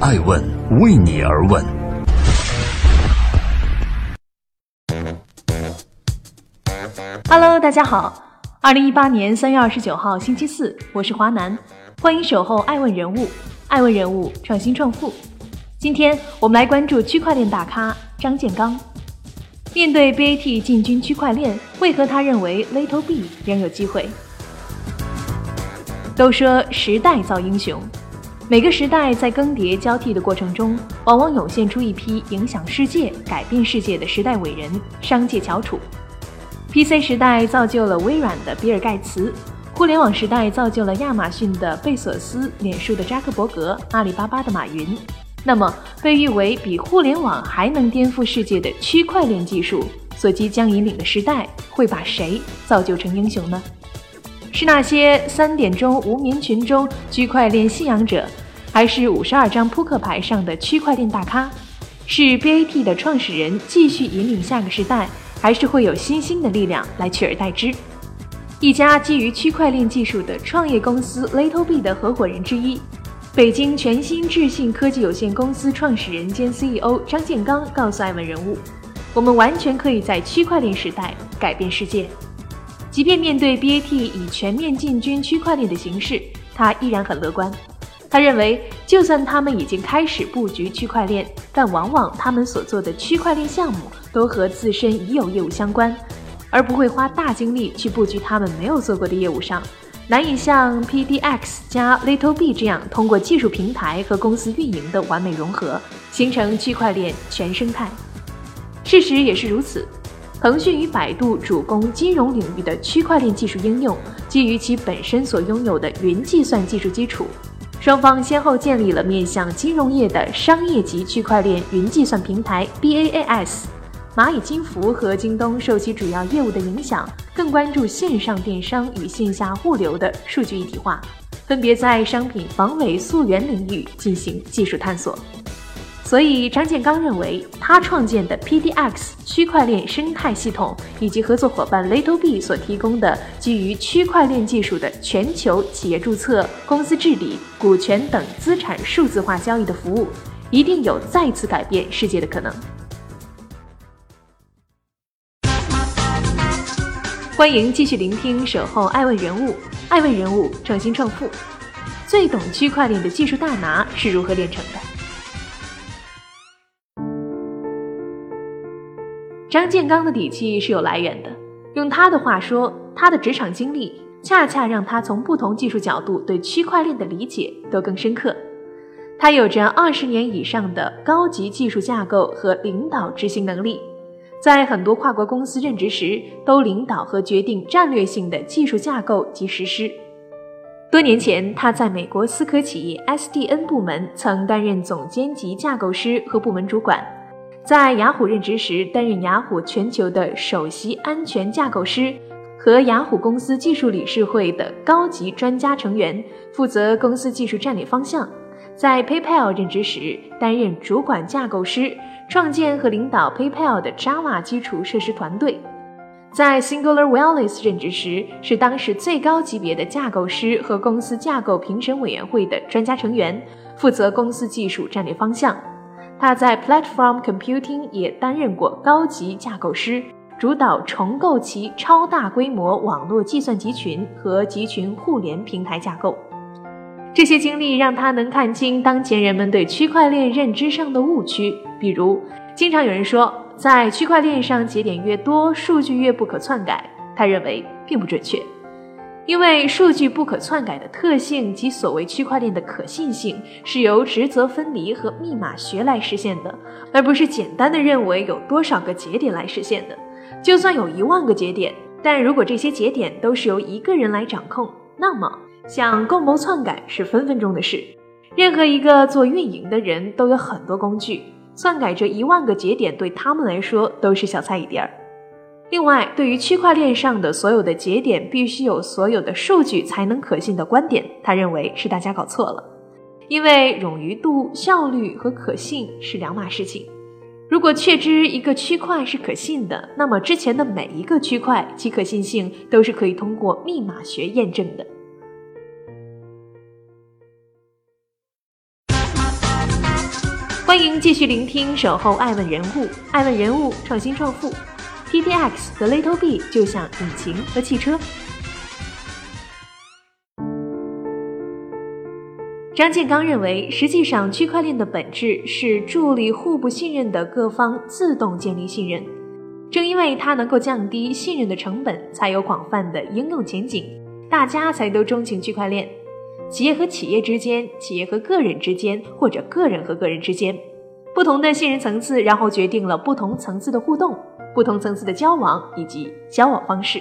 爱问为你而问。Hello，大家好，二零一八年三月二十九号星期四，我是华南，欢迎守候爱问人物，爱问人物创新创富。今天我们来关注区块链大咖张建刚。面对 BAT 进军区块链，为何他认为 Little B 仍有机会？都说时代造英雄，每个时代在更迭交替的过程中，往往涌现出一批影响世界、改变世界的时代伟人、商界翘楚。PC 时代造就了微软的比尔盖茨，互联网时代造就了亚马逊的贝索斯、脸书的扎克伯格、阿里巴巴的马云。那么，被誉为比互联网还能颠覆世界的区块链技术所即将引领的时代，会把谁造就成英雄呢？是那些三点钟无眠群中区块链信仰者，还是五十二张扑克牌上的区块链大咖？是 BAT 的创始人继续引领下个时代，还是会有新兴的力量来取而代之？一家基于区块链技术的创业公司 Little B 的合伙人之一。北京全新智信科技有限公司创始人兼 CEO 张建刚告诉爱问人物：“我们完全可以在区块链时代改变世界。即便面对 BAT 以全面进军区块链的形式，他依然很乐观。他认为，就算他们已经开始布局区块链，但往往他们所做的区块链项目都和自身已有业务相关，而不会花大精力去布局他们没有做过的业务上。”难以像 PDX 加 Little B 这样通过技术平台和公司运营的完美融合，形成区块链全生态。事实也是如此，腾讯与百度主攻金融领域的区块链技术应用，基于其本身所拥有的云计算技术基础，双方先后建立了面向金融业的商业级区块链云计算平台 BaaS。蚂蚁金服和京东受其主要业务的影响，更关注线上电商与线下物流的数据一体化，分别在商品防伪溯源领域进行技术探索。所以，张建刚认为，他创建的 PDX 区块链生态系统以及合作伙伴 Little B 所提供的基于区块链技术的全球企业注册、公司治理、股权等资产数字化交易的服务，一定有再次改变世界的可能。欢迎继续聆听《守候爱问人物》，爱问人物创新创富，最懂区块链的技术大拿是如何炼成的？张建刚的底气是有来源的，用他的话说，他的职场经历恰恰让他从不同技术角度对区块链的理解都更深刻。他有着二十年以上的高级技术架构和领导执行能力。在很多跨国公司任职时，都领导和决定战略性的技术架构及实施。多年前，他在美国思科企业 SDN 部门曾担任总监级架构师和部门主管；在雅虎任职时，担任雅虎全球的首席安全架构师和雅虎公司技术理事会的高级专家成员，负责公司技术战略方向；在 PayPal 任职时，担任主管架构师。创建和领导 PayPal 的 Java 基础设施团队，在 Singular Wireless 任职时是当时最高级别的架构师和公司架构评审委员会的专家成员，负责公司技术战略方向。他在 Platform Computing 也担任过高级架构师，主导重构其超大规模网络计算集群和集群互联平台架构。这些经历让他能看清当前人们对区块链认知上的误区，比如，经常有人说，在区块链上节点越多，数据越不可篡改。他认为并不准确，因为数据不可篡改的特性及所谓区块链的可信性是由职责分离和密码学来实现的，而不是简单的认为有多少个节点来实现的。就算有一万个节点，但如果这些节点都是由一个人来掌控，那么。想共谋篡改是分分钟的事，任何一个做运营的人都有很多工具，篡改这一万个节点对他们来说都是小菜一碟儿。另外，对于区块链上的所有的节点必须有所有的数据才能可信的观点，他认为是大家搞错了，因为冗余度、效率和可信是两码事情。如果确知一个区块是可信的，那么之前的每一个区块其可信性都是可以通过密码学验证的。欢迎继续聆听《守候爱问人物》，爱问人物创新创富，PDX 和 Little B 就像引擎和汽车。张建刚认为，实际上区块链的本质是助力互不信任的各方自动建立信任。正因为它能够降低信任的成本，才有广泛的应用前景，大家才都钟情区块链。企业和企业之间，企业和个人之间，或者个人和个人之间，不同的信任层次，然后决定了不同层次的互动、不同层次的交往以及交往方式。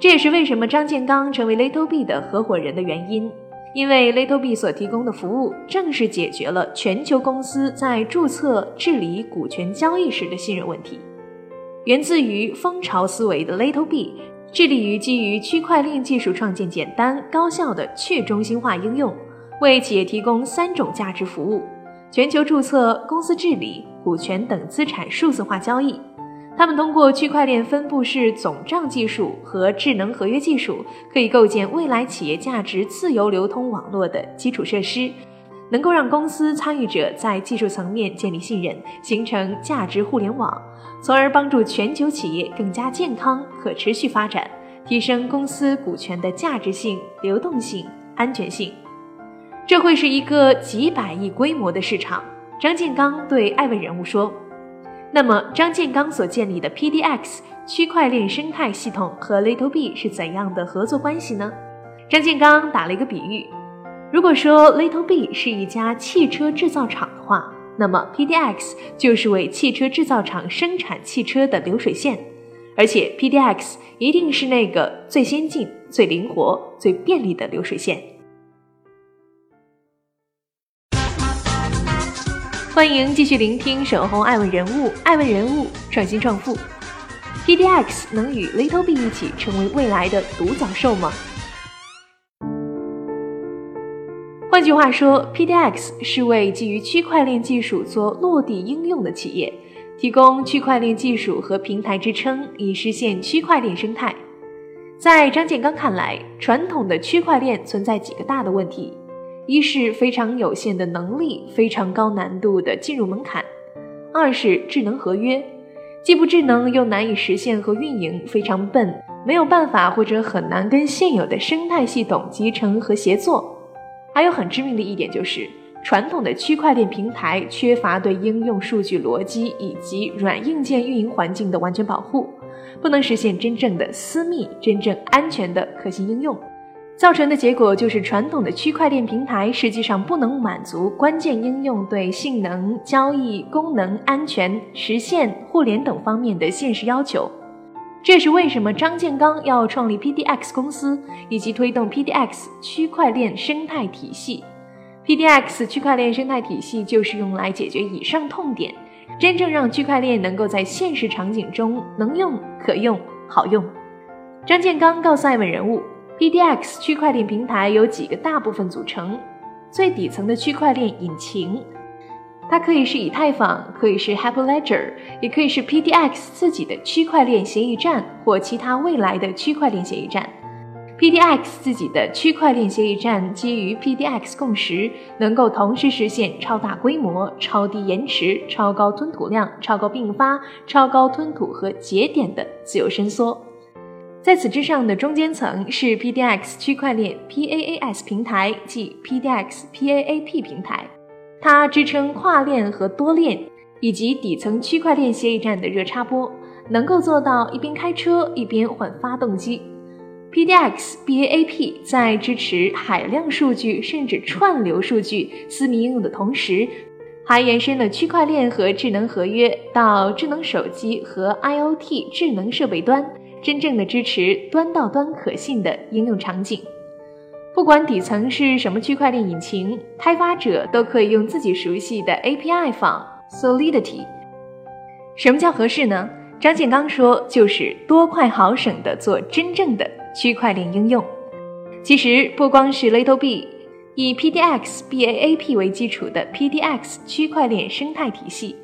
这也是为什么张建刚成为 Little B 的合伙人的原因，因为 Little B 所提供的服务正是解决了全球公司在注册、治理股权交易时的信任问题。源自于蜂巢思维的 Little B。致力于基于区块链技术创建简单高效的去中心化应用，为企业提供三种价值服务：全球注册、公司治理、股权等资产数字化交易。他们通过区块链分布式总账技术和智能合约技术，可以构建未来企业价值自由流通网络的基础设施，能够让公司参与者在技术层面建立信任，形成价值互联网。从而帮助全球企业更加健康、可持续发展，提升公司股权的价值性、流动性、安全性。这会是一个几百亿规模的市场。张建刚对艾问人物说：“那么，张建刚所建立的 PDX 区块链生态系统和 Little B 是怎样的合作关系呢？”张建刚打了一个比喻：如果说 Little B 是一家汽车制造厂的话。那么，PDX 就是为汽车制造厂生产汽车的流水线，而且 PDX 一定是那个最先进、最灵活、最便利的流水线。欢迎继续聆听《守候爱问人物》，爱问人物创新创富，PDX 能与 Little B 一起成为未来的独角兽吗？换句话说，PDX 是为基于区块链技术做落地应用的企业提供区块链技术和平台支撑，以实现区块链生态。在张建刚看来，传统的区块链存在几个大的问题：一是非常有限的能力，非常高难度的进入门槛；二是智能合约，既不智能又难以实现和运营，非常笨，没有办法或者很难跟现有的生态系统集成和协作。还有很致命的一点就是，传统的区块链平台缺乏对应用数据逻辑以及软硬件运营环境的完全保护，不能实现真正的私密、真正安全的可信应用，造成的结果就是传统的区块链平台实际上不能满足关键应用对性能、交易、功能、安全、实现、互联等方面的现实要求。这是为什么张建刚要创立 PDX 公司，以及推动 PDX 区块链生态体系。PDX 区块链生态体系就是用来解决以上痛点，真正让区块链能够在现实场景中能用、可用、好用。张建刚告诉艾问人物，PDX 区块链平台由几个大部分组成，最底层的区块链引擎。它可以是以太坊，可以是 Hyperledger，也可以是 PDX 自己的区块链协议站或其他未来的区块链协议站。PDX 自己的区块链协议站基于 PDX 共识，能够同时实现超大规模、超低延迟、超高吞吐量、超高并发、超高吞吐和节点的自由伸缩。在此之上的中间层是 PDX 区块链 PaaS 平台，即 PDX PAAP 平台。它支撑跨链和多链，以及底层区块链协议站的热插播，能够做到一边开车一边换发动机。PDX BAAP 在支持海量数据甚至串流数据私密应用的同时，还延伸了区块链和智能合约到智能手机和 IoT 智能设备端，真正的支持端到端可信的应用场景。不管底层是什么区块链引擎，开发者都可以用自己熟悉的 API 仿 Solidity。什么叫合适呢？张建刚说，就是多快好省的做真正的区块链应用。其实不光是 Little B，以 PDX BAAP 为基础的 PDX 区块链生态体系，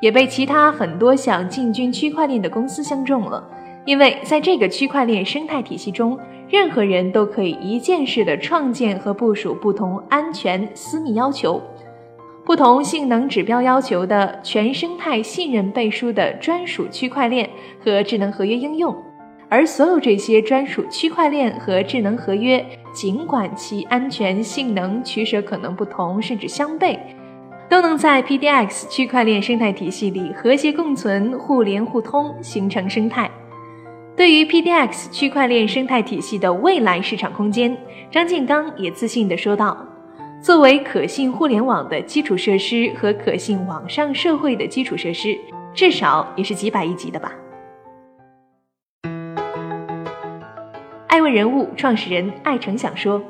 也被其他很多想进军区块链的公司相中了，因为在这个区块链生态体系中。任何人都可以一键式的创建和部署不同安全私密要求，不同性能指标要求的全生态信任背书的专属区块链和智能合约应用。而所有这些专属区块链和智能合约，尽管其安全性能取舍可能不同，甚至相悖，都能在 PDX 区块链生态体系里和谐共存、互联互通，形成生态。对于 PDX 区块链生态体系的未来市场空间，张建刚也自信地说道：“作为可信互联网的基础设施和可信网上社会的基础设施，至少也是几百亿级的吧。”爱问人物创始人艾诚想说：“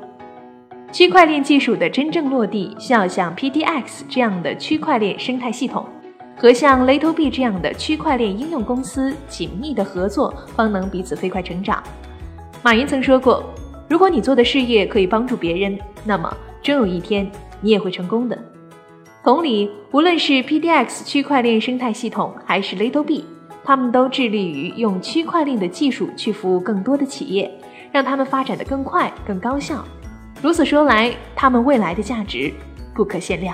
区块链技术的真正落地，需要像 PDX 这样的区块链生态系统，和像 LittleB 这样的区块链应用公司紧密的合作，方能彼此飞快成长。”马云曾说过：“如果你做的事业可以帮助别人，那么终有一天你也会成功的。”同理，无论是 PDX 区块链生态系统，还是 LittleB，他们都致力于用区块链的技术去服务更多的企业。让他们发展的更快、更高效。如此说来，他们未来的价值不可限量。